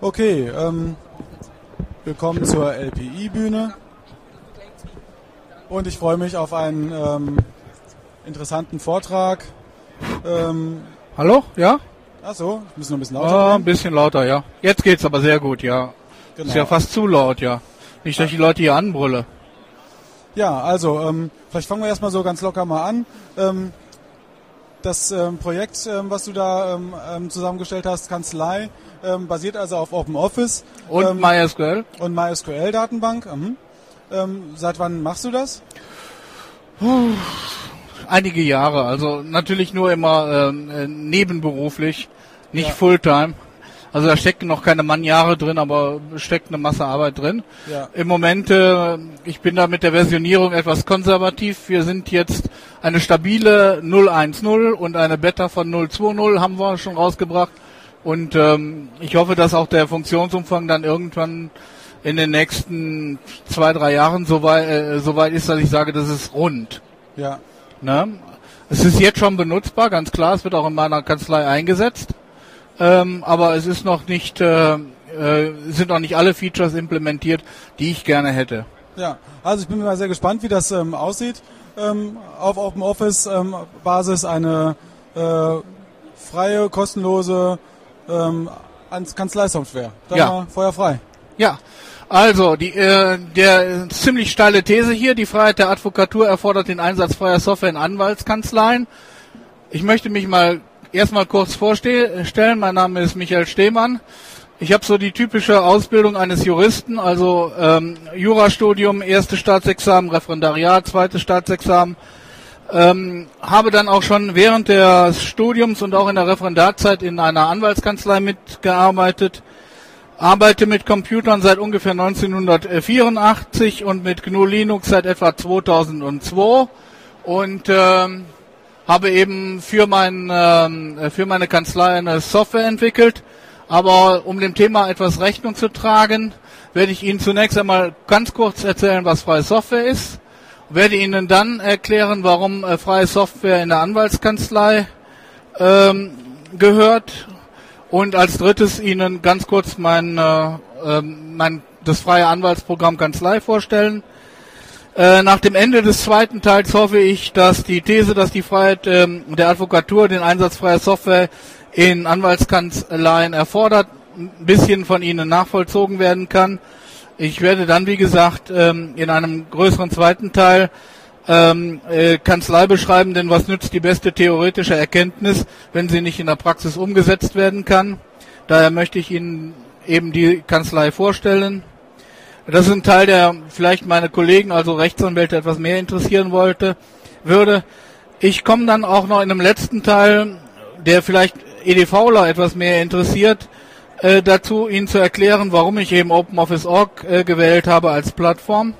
Okay, ähm, willkommen zur LPI-Bühne. Und ich freue mich auf einen ähm, interessanten Vortrag. Ähm, Hallo? Ja? Achso, ich muss noch ein bisschen lauter Ah, ein bisschen lauter, ja. Jetzt geht's aber sehr gut, ja. Genau. Ist ja fast zu laut, ja. Nicht, dass ich die Leute hier anbrülle. Ja, also, ähm, vielleicht fangen wir erstmal so ganz locker mal an. Ähm, das ähm, Projekt, ähm, was du da ähm, ähm, zusammengestellt hast, Kanzlei, ähm, basiert also auf OpenOffice Und ähm, MySQL? und MySQL-Datenbank. Mhm. Seit wann machst du das? Einige Jahre, also natürlich nur immer äh, nebenberuflich, nicht Ja. Fulltime. Also da stecken noch keine Mannjahre drin, aber steckt eine Masse Arbeit drin. Ja. Im Moment, äh, ich bin da mit der Versionierung etwas konservativ. Wir sind jetzt eine stabile 0.1.0 und eine Beta von 0.2.0 haben wir schon rausgebracht. Und ähm, ich hoffe, dass auch der Funktionsumfang dann irgendwann in den nächsten zwei, drei Jahren so weit, äh, so weit ist, dass ich sage, das ist rund. Ja. Ne? Es ist jetzt schon benutzbar, ganz klar. Es wird auch in meiner Kanzlei eingesetzt. Ähm, aber es ist noch nicht, äh, äh, sind noch nicht alle Features implementiert, die ich gerne hätte. Ja, also ich bin mal sehr gespannt, wie das ähm, aussieht. Ähm, auf OpenOffice ähm, Basis eine äh, freie, kostenlose ähm, Kanzleisoftware. Dann Ja. Feuer frei. Ja, also die, äh, der ziemlich steile These hier, die Freiheit der Advokatur erfordert den Einsatz freier Software in Anwaltskanzleien. Ich möchte mich mal erstmal kurz vorstellen. Mein Name ist Michael Stehmann. Ich habe so die typische Ausbildung eines Juristen, also ähm, Jurastudium, erste Staatsexamen, Referendariat, zweites Staatsexamen. Ähm, habe dann auch schon während des Studiums und auch in der Referendarzeit in einer Anwaltskanzlei mitgearbeitet arbeite mit Computern seit ungefähr 1984 und mit GNU Linux seit etwa 2002 und ähm, habe eben für, mein, ähm, für meine Kanzlei eine Software entwickelt. Aber um dem Thema etwas Rechnung zu tragen, werde ich Ihnen zunächst einmal ganz kurz erzählen, was freie Software ist. Werde Ihnen dann erklären, warum äh, freie Software in der Anwaltskanzlei ähm, gehört und als drittes Ihnen ganz kurz mein, äh, ähm, mein das freie Anwaltsprogramm Kanzlei vorstellen. Äh, nach dem Ende des zweiten Teils hoffe ich, dass die These, dass die Freiheit ähm, der Advokatur den Einsatz freier Software in Anwaltskanzleien erfordert, ein bisschen von Ihnen nachvollzogen werden kann. Ich werde dann, wie gesagt, ähm, in einem größeren zweiten Teil ähm, äh, Kanzlei beschreiben, denn was nützt die beste theoretische Erkenntnis, wenn sie nicht in der Praxis umgesetzt werden kann? Daher möchte ich Ihnen eben die Kanzlei vorstellen. Das ist ein Teil, der vielleicht meine Kollegen, also Rechtsanwälte, etwas mehr interessieren wollte, würde. Ich komme dann auch noch in einem letzten Teil, der vielleicht EDVler etwas mehr interessiert, äh, dazu, Ihnen zu erklären, warum ich eben OpenOffice.org äh, gewählt habe als Plattform.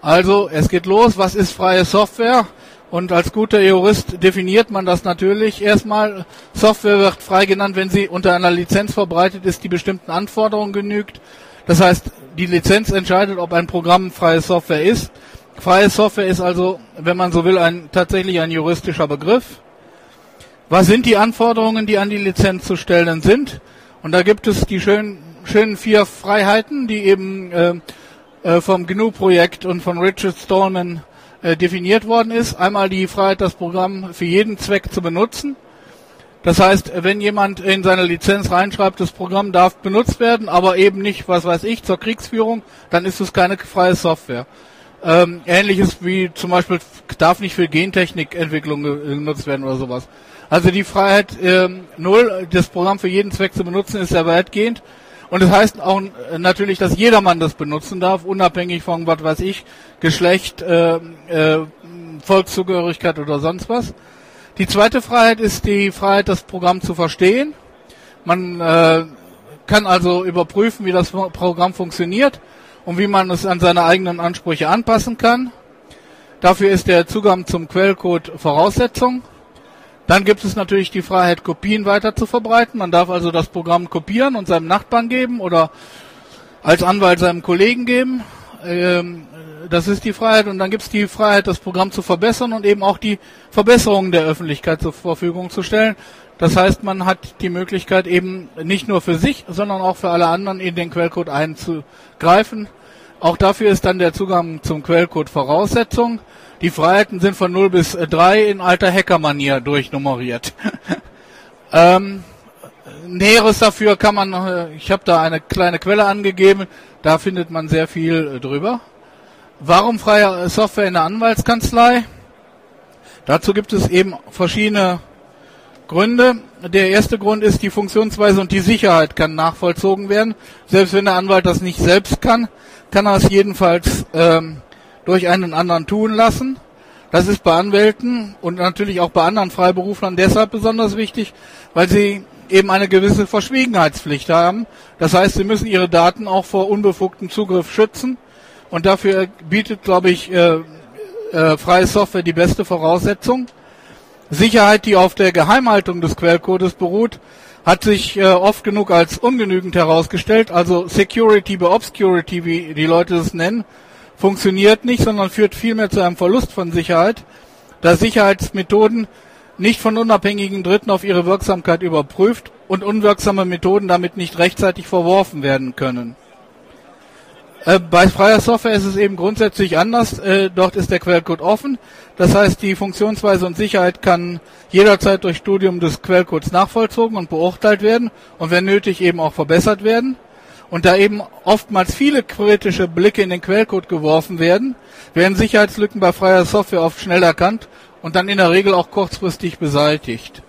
Also, es geht los. Was ist freie Software? Und als guter Jurist definiert man das natürlich erstmal. Software wird frei genannt, wenn sie unter einer Lizenz verbreitet ist, die bestimmten Anforderungen genügt. Das heißt, die Lizenz entscheidet, ob ein Programm freie Software ist. Freie Software ist also, wenn man so will, ein, tatsächlich ein juristischer Begriff. Was sind die Anforderungen, die an die Lizenz zu stellen sind? Und da gibt es die schönen, schönen vier Freiheiten, die eben äh, äh, vom GNU-Projekt und von Richard Stallman äh, definiert worden ist. Einmal die Freiheit, das Programm für jeden Zweck zu benutzen. Das heißt, wenn jemand in seine Lizenz reinschreibt, das Programm darf benutzt werden, aber eben nicht, was weiß ich, zur Kriegsführung, dann ist es keine freie Software. Ähm, ähnliches wie zum Beispiel darf nicht für Gentechnikentwicklung ge- genutzt werden oder sowas. Also die Freiheit ähm, null, das Programm für jeden Zweck zu benutzen, ist sehr weitgehend. Und das heißt auch äh, natürlich, dass jedermann das benutzen darf, unabhängig von was weiß ich, Geschlecht, äh, äh, Volkszugehörigkeit oder sonst was. Die zweite Freiheit ist die Freiheit, das Programm zu verstehen. Man äh, kann also überprüfen, wie das Programm funktioniert und wie man es an seine eigenen Ansprüche anpassen kann. Dafür ist der Zugang zum Quellcode Voraussetzung. Dann gibt es natürlich die Freiheit, Kopien weiter zu verbreiten. Man darf also das Programm kopieren und seinem Nachbarn geben oder als Anwalt seinem Kollegen geben. Ähm, das ist die Freiheit. Und dann gibt es die Freiheit, das Programm zu verbessern und eben auch die Verbesserungen der Öffentlichkeit zur Verfügung zu stellen. Das heißt, man hat die Möglichkeit eben nicht nur für sich, sondern auch für alle anderen in den Quellcode einzugreifen. Auch dafür ist dann der Zugang zum Quellcode Voraussetzung. Die Freiheiten sind von 0 bis 3 in alter Hackermanier durchnummeriert. ähm, Näheres dafür kann man, äh, ich habe da eine kleine Quelle angegeben, da findet man sehr viel äh, drüber. Warum freie Software in der Anwaltskanzlei? Dazu gibt es eben verschiedene Gründe. Der erste Grund ist, die Funktionsweise und die Sicherheit kann nachvollzogen werden. Selbst wenn der Anwalt das nicht selbst kann, kann er es jedenfalls ähm, durch einen anderen tun lassen. Das ist bei Anwälten und natürlich auch bei anderen Freiberuflern deshalb besonders wichtig, weil sie eben eine gewisse Verschwiegenheitspflicht haben. Das heißt, sie müssen ihre Daten auch vor unbefugtem Zugriff schützen. Und dafür bietet, glaube ich, äh, äh, freie Software die beste Voraussetzung. Sicherheit, die auf der Geheimhaltung des Quellcodes beruht, hat sich äh, oft genug als ungenügend herausgestellt. Also Security by Obscurity, wie die Leute es nennen, funktioniert nicht, sondern führt vielmehr zu einem Verlust von Sicherheit, da Sicherheitsmethoden nicht von unabhängigen Dritten auf ihre Wirksamkeit überprüft und unwirksame Methoden damit nicht rechtzeitig verworfen werden können. Äh, bei freier Software ist es eben grundsätzlich anders. Äh, dort ist der Quellcode offen. Das heißt, die Funktionsweise und Sicherheit kann jederzeit durch Studium des Quellcodes nachvollzogen und beurteilt werden und wenn nötig eben auch verbessert werden. Und da eben oftmals viele kritische Blicke in den Quellcode geworfen werden, werden Sicherheitslücken bei freier Software oft schnell erkannt und dann in der Regel auch kurzfristig beseitigt.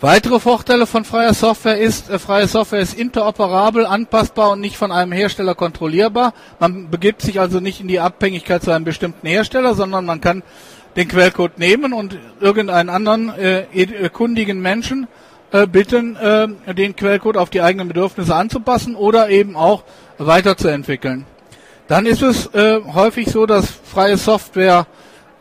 Weitere Vorteile von freier Software ist, äh, freie Software ist interoperabel, anpassbar und nicht von einem Hersteller kontrollierbar. Man begibt sich also nicht in die Abhängigkeit zu einem bestimmten Hersteller, sondern man kann den Quellcode nehmen und irgendeinen anderen äh, kundigen Menschen äh, bitten, äh, den Quellcode auf die eigenen Bedürfnisse anzupassen oder eben auch weiterzuentwickeln. Dann ist es äh, häufig so, dass freie Software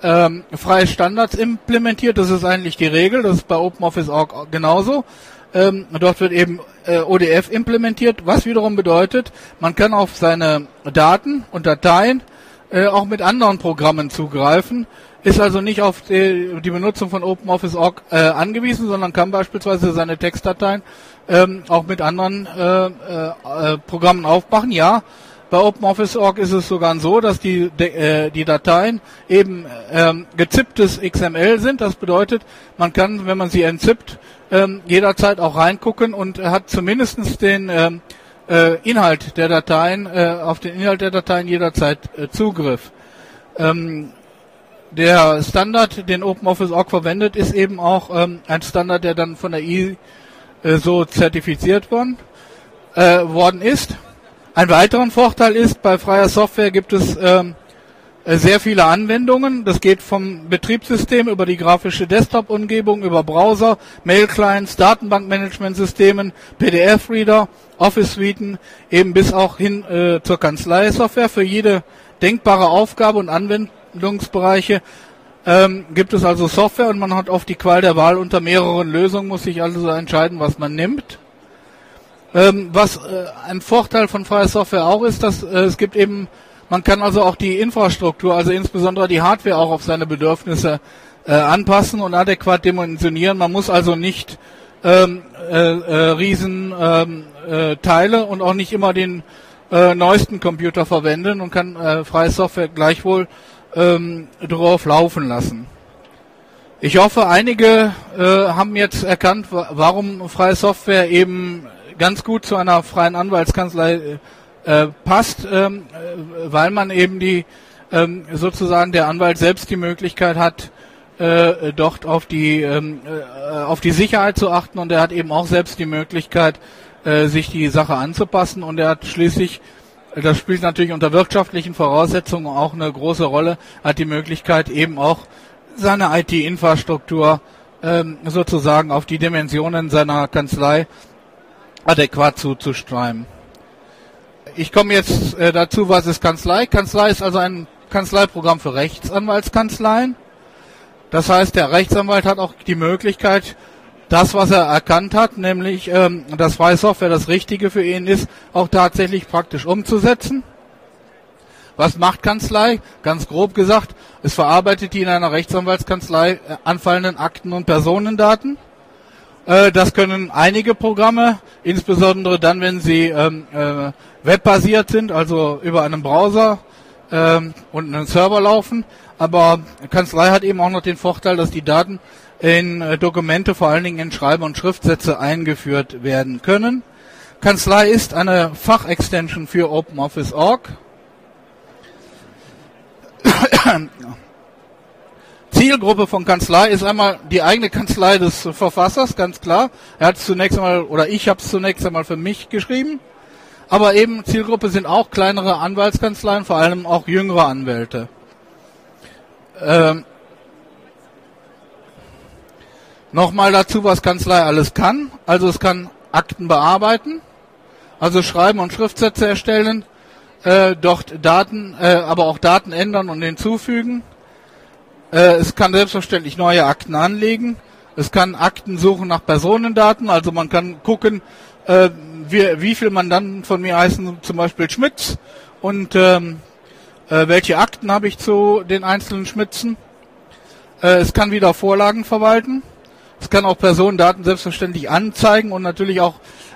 ähm, freie Standards implementiert. Das ist eigentlich die Regel. Das ist bei OpenOffice.org genauso. Ähm, dort wird eben äh, ODF implementiert, was wiederum bedeutet, man kann auf seine Daten und Dateien äh, auch mit anderen Programmen zugreifen, ist also nicht auf die, die Benutzung von OpenOffice.org äh, angewiesen, sondern kann beispielsweise seine Textdateien ähm, auch mit anderen äh, äh, Programmen aufmachen. Ja, bei OpenOffice.org ist es sogar so, dass die, äh, die Dateien eben ähm, gezipptes XML sind. Das bedeutet, man kann, wenn man sie entzippt, ähm, jederzeit auch reingucken und hat zumindest den ähm, äh, Inhalt der Dateien, äh, auf den Inhalt der Dateien jederzeit äh, Zugriff. Ähm, der Standard, den OpenOffice.org verwendet, ist eben auch ähm, ein Standard, der dann von der ISO äh, zertifiziert worden, äh, worden ist. Ein weiterer Vorteil ist, bei freier Software gibt es ähm, äh, sehr viele Anwendungen. Das geht vom Betriebssystem über die grafische Desktop-Umgebung, über Browser, Mail-Clients, Datenbankmanagementsystemen, PDF-Reader, Office-Suiten, eben bis auch hin äh, zur Kanzlei-Software. Für jede denkbare Aufgabe und Anwendungsbereiche ähm, gibt es also Software und man hat oft die Qual der Wahl unter mehreren Lösungen, muss sich also entscheiden, was man nimmt. Ähm, was äh, ein Vorteil von freier Software auch ist, dass äh, es gibt eben, man kann also auch die Infrastruktur, also insbesondere die Hardware auch auf seine Bedürfnisse äh, anpassen und adäquat dimensionieren. Man muss also nicht ähm, äh, äh, riesen ähm, äh, Teile und auch nicht immer den äh, neuesten Computer verwenden und kann äh, freie Software gleichwohl ähm, drauf laufen lassen. Ich hoffe, einige äh, haben jetzt erkannt, warum freie Software eben ganz gut zu einer freien Anwaltskanzlei äh, passt, ähm, äh, weil man eben die ähm, sozusagen der Anwalt selbst die Möglichkeit hat, äh, dort auf die ähm, äh, auf die Sicherheit zu achten. Und er hat eben auch selbst die Möglichkeit, äh, sich die Sache anzupassen. Und er hat schließlich das spielt natürlich unter wirtschaftlichen Voraussetzungen auch eine große Rolle, hat die Möglichkeit eben auch seine IT-Infrastruktur ähm, sozusagen auf die Dimensionen seiner Kanzlei adäquat zuzustreiben. Ich komme jetzt äh, dazu, was ist Kanzlei? Kanzlei ist also ein Kanzleiprogramm für Rechtsanwaltskanzleien. Das heißt, der Rechtsanwalt hat auch die Möglichkeit, das, was er erkannt hat, nämlich ähm, dass freie Software das Richtige für ihn ist, auch tatsächlich praktisch umzusetzen. Was macht Kanzlei? Ganz grob gesagt, es verarbeitet die in einer Rechtsanwaltskanzlei äh, anfallenden Akten und Personendaten das können einige Programme, insbesondere dann, wenn sie ähm, äh, webbasiert sind, also über einen Browser ähm, und einen Server laufen. Aber Kanzlei hat eben auch noch den Vorteil, dass die Daten in äh, Dokumente, vor allen Dingen in Schreibe- und Schriftsätze eingeführt werden können. Kanzlei ist eine Fachextension für OpenOffice.org. Zielgruppe von Kanzlei ist einmal die eigene Kanzlei des Verfassers, ganz klar. Er hat zunächst einmal, oder ich habe es zunächst einmal für mich geschrieben. Aber eben Zielgruppe sind auch kleinere Anwaltskanzleien, vor allem auch jüngere Anwälte. Ähm, Nochmal dazu, was Kanzlei alles kann. Also es kann Akten bearbeiten, also schreiben und Schriftsätze erstellen, äh, dort Daten, äh, aber auch Daten ändern und hinzufügen. Äh, es kann selbstverständlich neue Akten anlegen. Es kann Akten suchen nach Personendaten, also man kann gucken, äh, wie, wie viel Mandanten von mir heißen zum Beispiel Schmitz und ähm, äh, welche Akten habe ich zu den einzelnen Schmitzen. Äh, es kann wieder Vorlagen verwalten. Es kann auch Personendaten selbstverständlich anzeigen und natürlich auch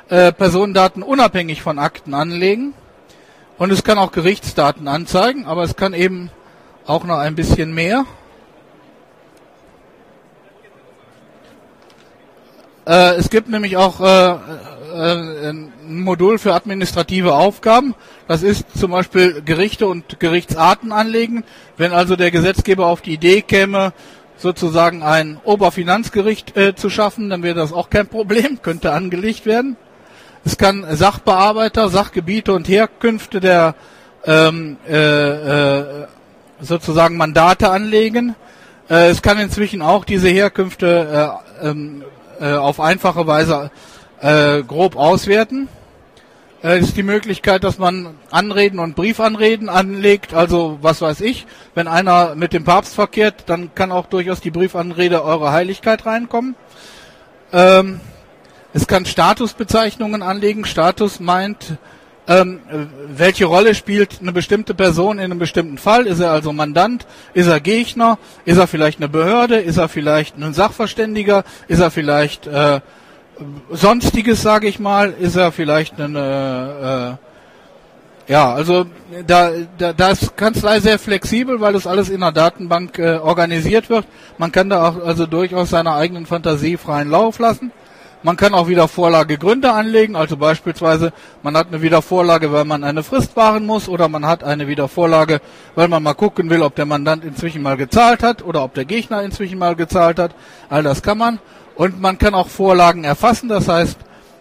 äh, Personendaten unabhängig von Akten anlegen. Und es kann auch Gerichtsdaten anzeigen, aber es kann eben auch noch ein bisschen mehr. Äh, es gibt nämlich auch äh, äh, ein Modul für administrative Aufgaben. Das ist zum Beispiel Gerichte und Gerichtsarten anlegen. Wenn also der Gesetzgeber auf die Idee käme, sozusagen ein Oberfinanzgericht äh, zu schaffen, dann wäre das auch kein Problem, könnte angelegt werden. Es kann Sachbearbeiter, Sachgebiete und Herkünfte der ähm, äh, äh, sozusagen Mandate anlegen. Es kann inzwischen auch diese Herkünfte äh, ähm, äh, auf einfache Weise äh, grob auswerten. Äh, ist die Möglichkeit, dass man Anreden und Briefanreden anlegt. Also was weiß ich, wenn einer mit dem Papst verkehrt, dann kann auch durchaus die Briefanrede Eure Heiligkeit reinkommen. Ähm, es kann Statusbezeichnungen anlegen. Status meint, ähm, welche Rolle spielt eine bestimmte Person in einem bestimmten Fall? Ist er also Mandant? Ist er Gegner? Ist er vielleicht eine Behörde? Ist er vielleicht ein Sachverständiger? Ist er vielleicht äh, sonstiges, sage ich mal? Ist er vielleicht eine äh, ja, also da, da, da ist Kanzlei sehr flexibel, weil das alles in der Datenbank äh, organisiert wird. Man kann da auch also durchaus seiner eigenen Fantasie freien Lauf lassen. Man kann auch wieder Vorlagegründe anlegen, also beispielsweise man hat eine Wiedervorlage, weil man eine Frist wahren muss oder man hat eine Wiedervorlage, weil man mal gucken will, ob der Mandant inzwischen mal gezahlt hat oder ob der Gegner inzwischen mal gezahlt hat. All das kann man. Und man kann auch Vorlagen erfassen, das heißt,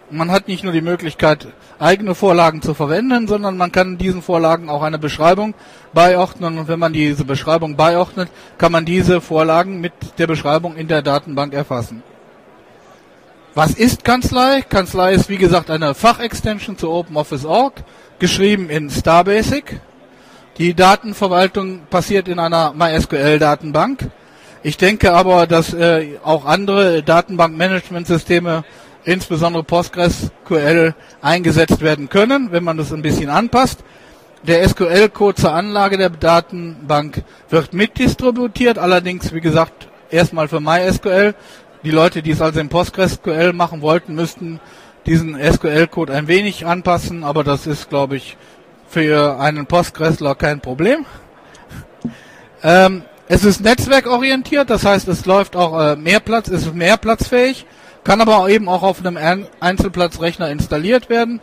man hat nicht nur die Möglichkeit, eigene Vorlagen zu verwenden, sondern man kann diesen Vorlagen auch eine Beschreibung beiordnen. Und wenn man diese Beschreibung beiordnet, kann man diese Vorlagen mit der Beschreibung in der Datenbank erfassen. Was ist Kanzlei? Kanzlei ist wie gesagt eine Fachextension zu OpenOffice.org, geschrieben in Starbasic. Die Datenverwaltung passiert in einer MySQL-Datenbank. Ich denke aber, dass äh, auch andere Datenbankmanagementsysteme, insbesondere PostgreSQL, eingesetzt werden können, wenn man das ein bisschen anpasst. Der SQL-Code zur Anlage der Datenbank wird mitdistributiert, allerdings, wie gesagt, erstmal für MySQL. Die Leute, die es also in PostgreSQL machen wollten, müssten diesen SQL-Code ein wenig anpassen, aber das ist, glaube ich, für einen Postgresler kein Problem. Ähm, es ist netzwerkorientiert, das heißt, es läuft auch äh, Mehrplatz, ist mehrplatzfähig, kann aber eben auch auf einem Einzelplatzrechner installiert werden.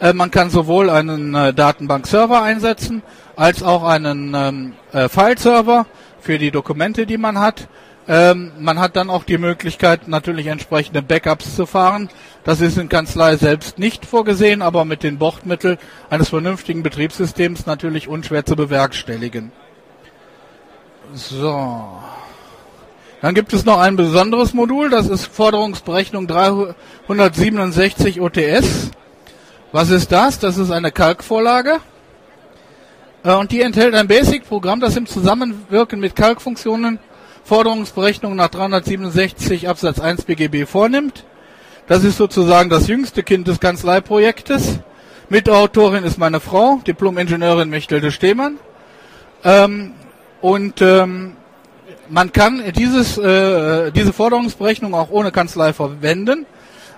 Äh, man kann sowohl einen äh, Datenbank-Server einsetzen, als auch einen ähm, äh, File-Server für die Dokumente, die man hat. Ähm, man hat dann auch die Möglichkeit, natürlich entsprechende Backups zu fahren. Das ist in Kanzlei selbst nicht vorgesehen, aber mit den Bordmitteln eines vernünftigen Betriebssystems natürlich unschwer zu bewerkstelligen. So. Dann gibt es noch ein besonderes Modul, das ist Forderungsberechnung 367 OTS. Was ist das? Das ist eine Kalkvorlage. Äh, und die enthält ein Basic-Programm, das im Zusammenwirken mit Kalkfunktionen Forderungsberechnung nach 367 Absatz 1 BGB vornimmt. Das ist sozusagen das jüngste Kind des Kanzleiprojektes. Mitautorin ist meine Frau, Diplom-Ingenieurin Mechtelde Stehmann. Ähm, und ähm, man kann dieses, äh, diese Forderungsberechnung auch ohne Kanzlei verwenden.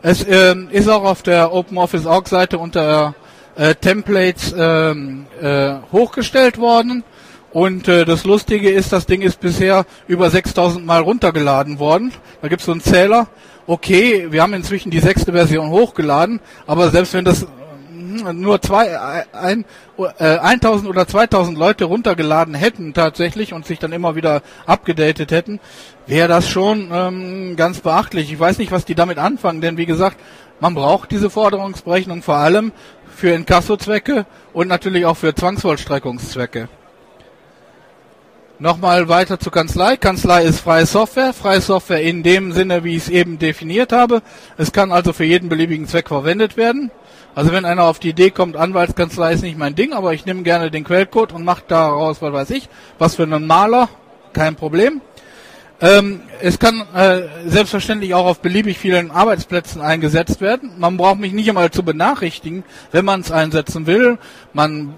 Es ähm, ist auch auf der OpenOffice.org Seite unter äh, Templates ähm, äh, hochgestellt worden. Und äh, das Lustige ist, das Ding ist bisher über 6000 Mal runtergeladen worden. Da gibt es so einen Zähler. Okay, wir haben inzwischen die sechste Version hochgeladen, aber selbst wenn das nur zwei, ein, äh, 1000 oder 2000 Leute runtergeladen hätten tatsächlich und sich dann immer wieder abgedatet hätten, wäre das schon ähm, ganz beachtlich. Ich weiß nicht, was die damit anfangen, denn wie gesagt, man braucht diese Forderungsberechnung vor allem für Inkasso-Zwecke und natürlich auch für Zwangsvollstreckungszwecke. Nochmal weiter zur Kanzlei. Kanzlei ist freie Software. Freie Software in dem Sinne, wie ich es eben definiert habe. Es kann also für jeden beliebigen Zweck verwendet werden. Also wenn einer auf die Idee kommt, Anwaltskanzlei ist nicht mein Ding, aber ich nehme gerne den Quellcode und mache daraus, was weiß ich, was für einen Maler, kein Problem. Ähm, es kann äh, selbstverständlich auch auf beliebig vielen Arbeitsplätzen eingesetzt werden. Man braucht mich nicht einmal zu benachrichtigen, wenn man es einsetzen will. Man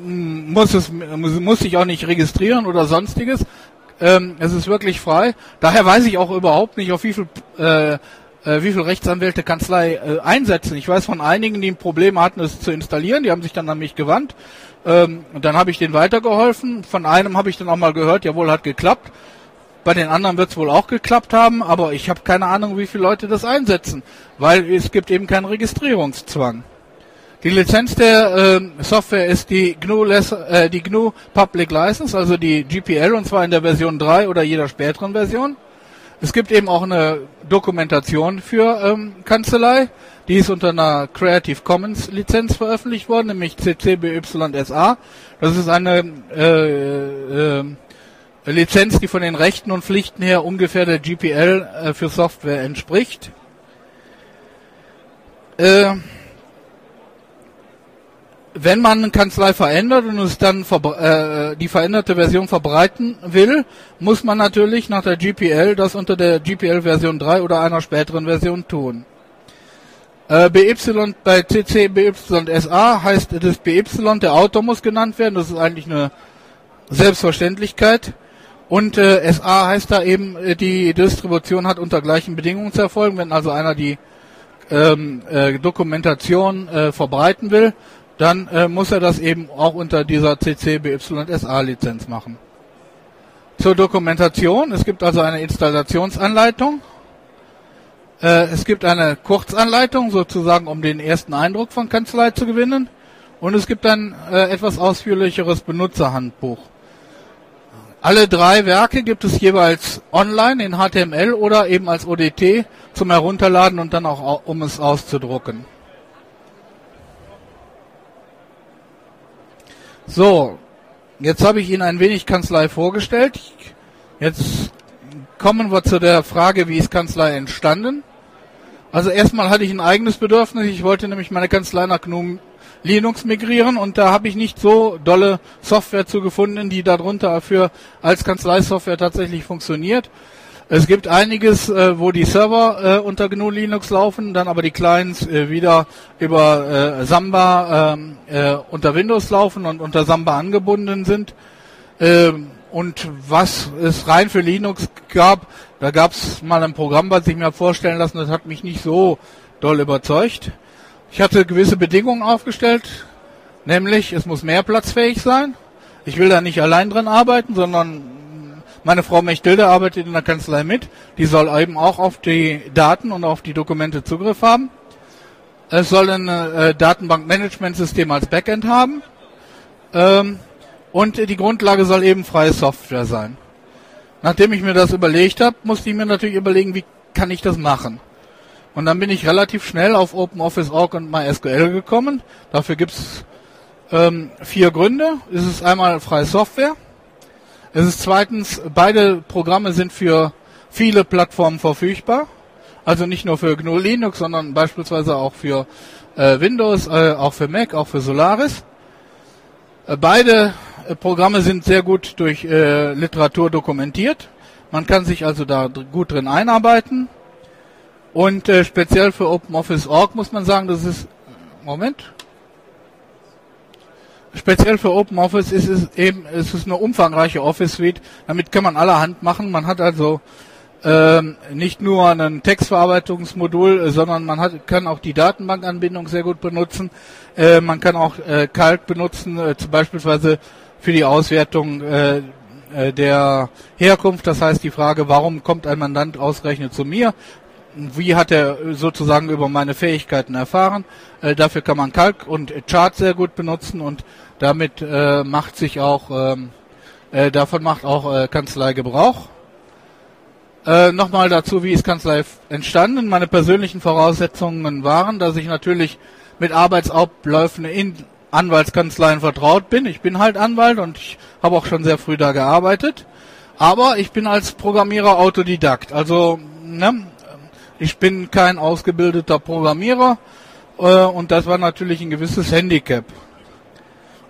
muss es muss sich auch nicht registrieren oder sonstiges. Ähm, es ist wirklich frei. Daher weiß ich auch überhaupt nicht, auf wie viel äh, äh, wie viel Rechtsanwälte Kanzlei äh, einsetzen. Ich weiß von einigen, die ein Problem hatten, es zu installieren. Die haben sich dann an mich gewandt. Ähm, und dann habe ich denen weitergeholfen. Von einem habe ich dann auch mal gehört, jawohl, hat geklappt. Bei den anderen wird es wohl auch geklappt haben, aber ich habe keine Ahnung, wie viele Leute das einsetzen, weil es gibt eben keinen Registrierungszwang. Die Lizenz der äh, Software ist die GNU, äh, die GNU Public License, also die GPL, und zwar in der Version 3 oder jeder späteren Version. Es gibt eben auch eine Dokumentation für ähm, Kanzlei. Die ist unter einer Creative Commons Lizenz veröffentlicht worden, nämlich CC-BY-SA. Das ist eine äh, äh, Lizenz, die von den Rechten und Pflichten her ungefähr der GPL äh, für Software entspricht. Äh, wenn man eine Kanzlei verändert und es dann äh, die veränderte Version verbreiten will, muss man natürlich nach der GPL das unter der GPL Version 3 oder einer späteren Version tun. Äh, BY bei CC BYSA heißt das BY, der Autor muss genannt werden, das ist eigentlich eine Selbstverständlichkeit. Und äh, SA heißt da eben, äh, die Distribution hat unter gleichen Bedingungen zu erfolgen. Wenn also einer die ähm, äh, Dokumentation äh, verbreiten will, dann äh, muss er das eben auch unter dieser CC BY-SA Lizenz machen. Zur Dokumentation. Es gibt also eine Installationsanleitung. Äh, es gibt eine Kurzanleitung, sozusagen, um den ersten Eindruck von Kanzlei zu gewinnen. Und es gibt ein äh, etwas ausführlicheres Benutzerhandbuch. Alle drei Werke gibt es jeweils online in HTML oder eben als ODT zum Herunterladen und dann auch um es auszudrucken. So, jetzt habe ich Ihnen ein wenig Kanzlei vorgestellt. Jetzt kommen wir zu der Frage, wie ist Kanzlei entstanden? Also erstmal hatte ich ein eigenes Bedürfnis. Ich wollte nämlich meine Kanzlei nach GNU Linux migrieren und da habe ich nicht so dolle Software zu gefunden, die darunter für als Kanzleisoftware tatsächlich funktioniert. Es gibt einiges, äh, wo die Server äh, unter GNU Linux laufen, dann aber die Clients äh, wieder über äh, Samba ähm, äh, unter Windows laufen und unter Samba angebunden sind. Ähm, und was es rein für Linux gab, da gab es mal ein Programm, was ich mir vorstellen lassen, das hat mich nicht so doll überzeugt. Ich hatte gewisse Bedingungen aufgestellt, nämlich es muss mehr platzfähig sein. Ich will da nicht allein dran arbeiten, sondern meine Frau Mechtilde arbeitet in der Kanzlei mit. Die soll eben auch auf die Daten und auf die Dokumente Zugriff haben. Es soll ein äh, Datenbankmanagementsystem als Backend haben. Ähm, und die Grundlage soll eben freie Software sein. Nachdem ich mir das überlegt habe, musste ich mir natürlich überlegen, wie kann ich das machen. Und dann bin ich relativ schnell auf OpenOffice.org und MySQL gekommen. Dafür gibt's ähm, vier Gründe. Es ist einmal freie Software. Es ist zweitens, beide Programme sind für viele Plattformen verfügbar. Also nicht nur für GNU Linux, sondern beispielsweise auch für äh, Windows, äh, auch für Mac, auch für Solaris. Äh, beide äh, Programme sind sehr gut durch äh, Literatur dokumentiert. Man kann sich also da gut drin einarbeiten. Und äh, speziell für OpenOffice.org muss man sagen, das ist Moment. Speziell für OpenOffice ist es eben, es ist eine umfangreiche Office Suite. Damit kann man allerhand machen. Man hat also ähm, nicht nur ein Textverarbeitungsmodul, sondern man hat, kann auch die Datenbankanbindung sehr gut benutzen. Äh, man kann auch äh, Calc benutzen, äh, zum beispielsweise für die Auswertung äh, äh, der Herkunft. Das heißt die Frage, warum kommt ein Mandant ausgerechnet zu mir? Wie hat er sozusagen über meine Fähigkeiten erfahren? Äh, dafür kann man Calc und Chart sehr gut benutzen und damit äh, macht sich auch ähm, äh, davon macht auch äh, Kanzlei Gebrauch. Äh, Nochmal dazu, wie ist Kanzlei entstanden? Meine persönlichen Voraussetzungen waren, dass ich natürlich mit Arbeitsabläufen in Anwaltskanzleien vertraut bin. Ich bin halt Anwalt und ich habe auch schon sehr früh da gearbeitet. Aber ich bin als Programmierer Autodidakt. Also ne, ich bin kein ausgebildeter Programmierer äh, und das war natürlich ein gewisses Handicap.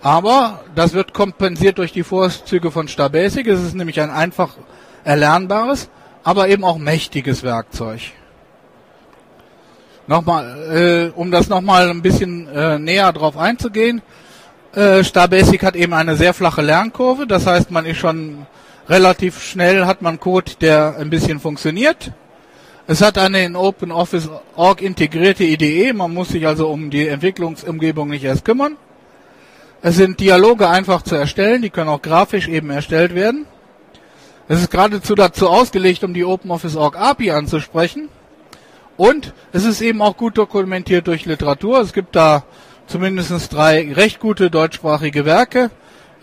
Aber das wird kompensiert durch die Vorzüge von Stabasic. Es ist nämlich ein einfach erlernbares aber eben auch mächtiges Werkzeug. Nochmal, äh, um das nochmal ein bisschen äh, näher drauf einzugehen, äh, Starbasic hat eben eine sehr flache Lernkurve, das heißt, man ist schon relativ schnell, hat man Code, der ein bisschen funktioniert. Es hat eine in OpenOffice.org integrierte IDE, man muss sich also um die Entwicklungsumgebung nicht erst kümmern. Es sind Dialoge einfach zu erstellen, die können auch grafisch eben erstellt werden. Es ist geradezu dazu ausgelegt, um die OpenOffice.org API anzusprechen. Und es ist eben auch gut dokumentiert durch Literatur. Es gibt da zumindest drei recht gute deutschsprachige Werke.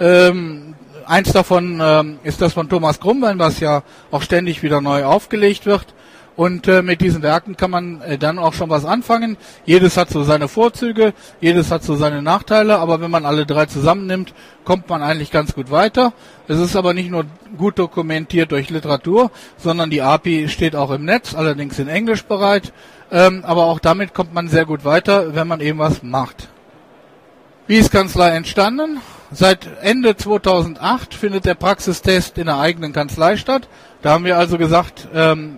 Ähm, eins davon ähm, ist das von Thomas Grumbein, was ja auch ständig wieder neu aufgelegt wird. Und äh, mit diesen Werken kann man äh, dann auch schon was anfangen. Jedes hat so seine Vorzüge, jedes hat so seine Nachteile, aber wenn man alle drei zusammennimmt, kommt man eigentlich ganz gut weiter. Es ist aber nicht nur gut dokumentiert durch Literatur, sondern die API steht auch im Netz, allerdings in Englisch bereit. Ähm, aber auch damit kommt man sehr gut weiter, wenn man eben was macht. Wie ist Kanzlei entstanden? Seit Ende 2008 findet der Praxistest in der eigenen Kanzlei statt. Da haben wir also gesagt, ähm,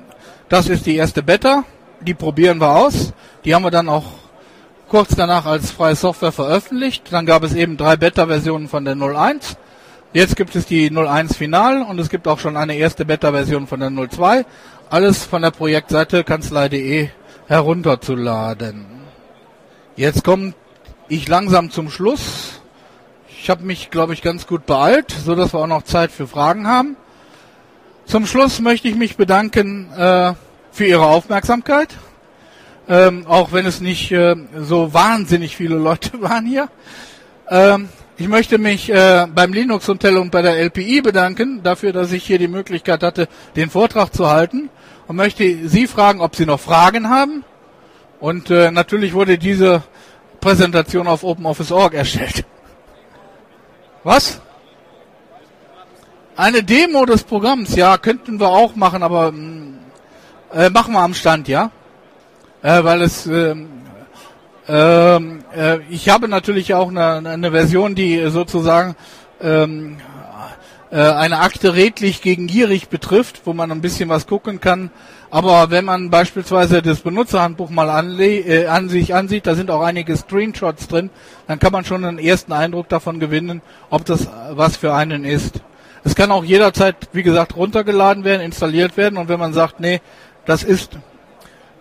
das ist die erste Beta. Die probieren wir aus. Die haben wir dann auch kurz danach als freie Software veröffentlicht. Dann gab es eben drei Beta-Versionen von der 01. Jetzt gibt es die 01 Final und es gibt auch schon eine erste Beta-Version von der 02. Alles von der Projektseite kanzlei.de herunterzuladen. Jetzt komme ich langsam zum Schluss. Ich habe mich, glaube ich, ganz gut beeilt, so dass wir auch noch Zeit für Fragen haben. Zum Schluss möchte ich mich bedanken äh, für Ihre Aufmerksamkeit. Ähm, auch wenn es nicht äh, so wahnsinnig viele Leute waren hier. Ähm, ich möchte mich äh, beim Linux Hotel und bei der LPI bedanken dafür, dass ich hier die Möglichkeit hatte, den Vortrag zu halten und möchte Sie fragen, ob Sie noch Fragen haben. Und äh, natürlich wurde diese Präsentation auf OpenOffice.org erstellt. Was? Eine Demo des Programms, ja, könnten wir auch machen, aber mm, äh, machen wir am Stand, ja? Äh, weil es, äh, äh, ich habe natürlich auch eine, eine Version, die sozusagen ähm, äh, eine Akte redlich gegen gierig betrifft, wo man ein bisschen was gucken kann. Aber wenn man beispielsweise das Benutzerhandbuch mal äh, an sich ansieht, da sind auch einige Screenshots drin, dann kann man schon einen ersten Eindruck davon gewinnen, ob das was für einen ist. Es kann auch jederzeit, wie gesagt, runtergeladen werden, installiert werden und wenn man sagt, nee, das ist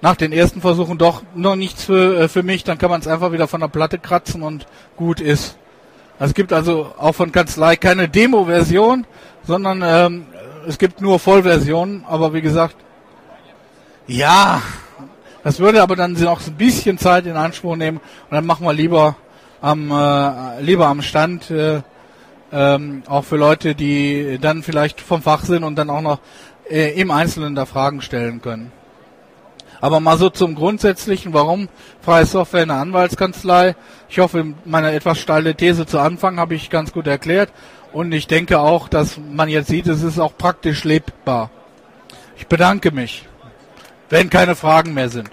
nach den ersten Versuchen doch noch nichts für, äh, für mich, dann kann man es einfach wieder von der Platte kratzen und gut ist. Es gibt also auch von Kanzlei keine Demo-Version, sondern ähm, es gibt nur Vollversionen, aber wie gesagt, ja, das würde aber dann noch ein bisschen Zeit in Anspruch nehmen und dann machen wir lieber am äh, lieber am Stand. Äh, ähm, auch für Leute, die dann vielleicht vom Fach sind und dann auch noch äh, im Einzelnen da Fragen stellen können. Aber mal so zum Grundsätzlichen, warum freie Software in der Anwaltskanzlei? Ich hoffe, meine etwas steile These zu Anfang habe ich ganz gut erklärt. Und ich denke auch, dass man jetzt sieht, es ist auch praktisch lebbar. Ich bedanke mich, wenn keine Fragen mehr sind.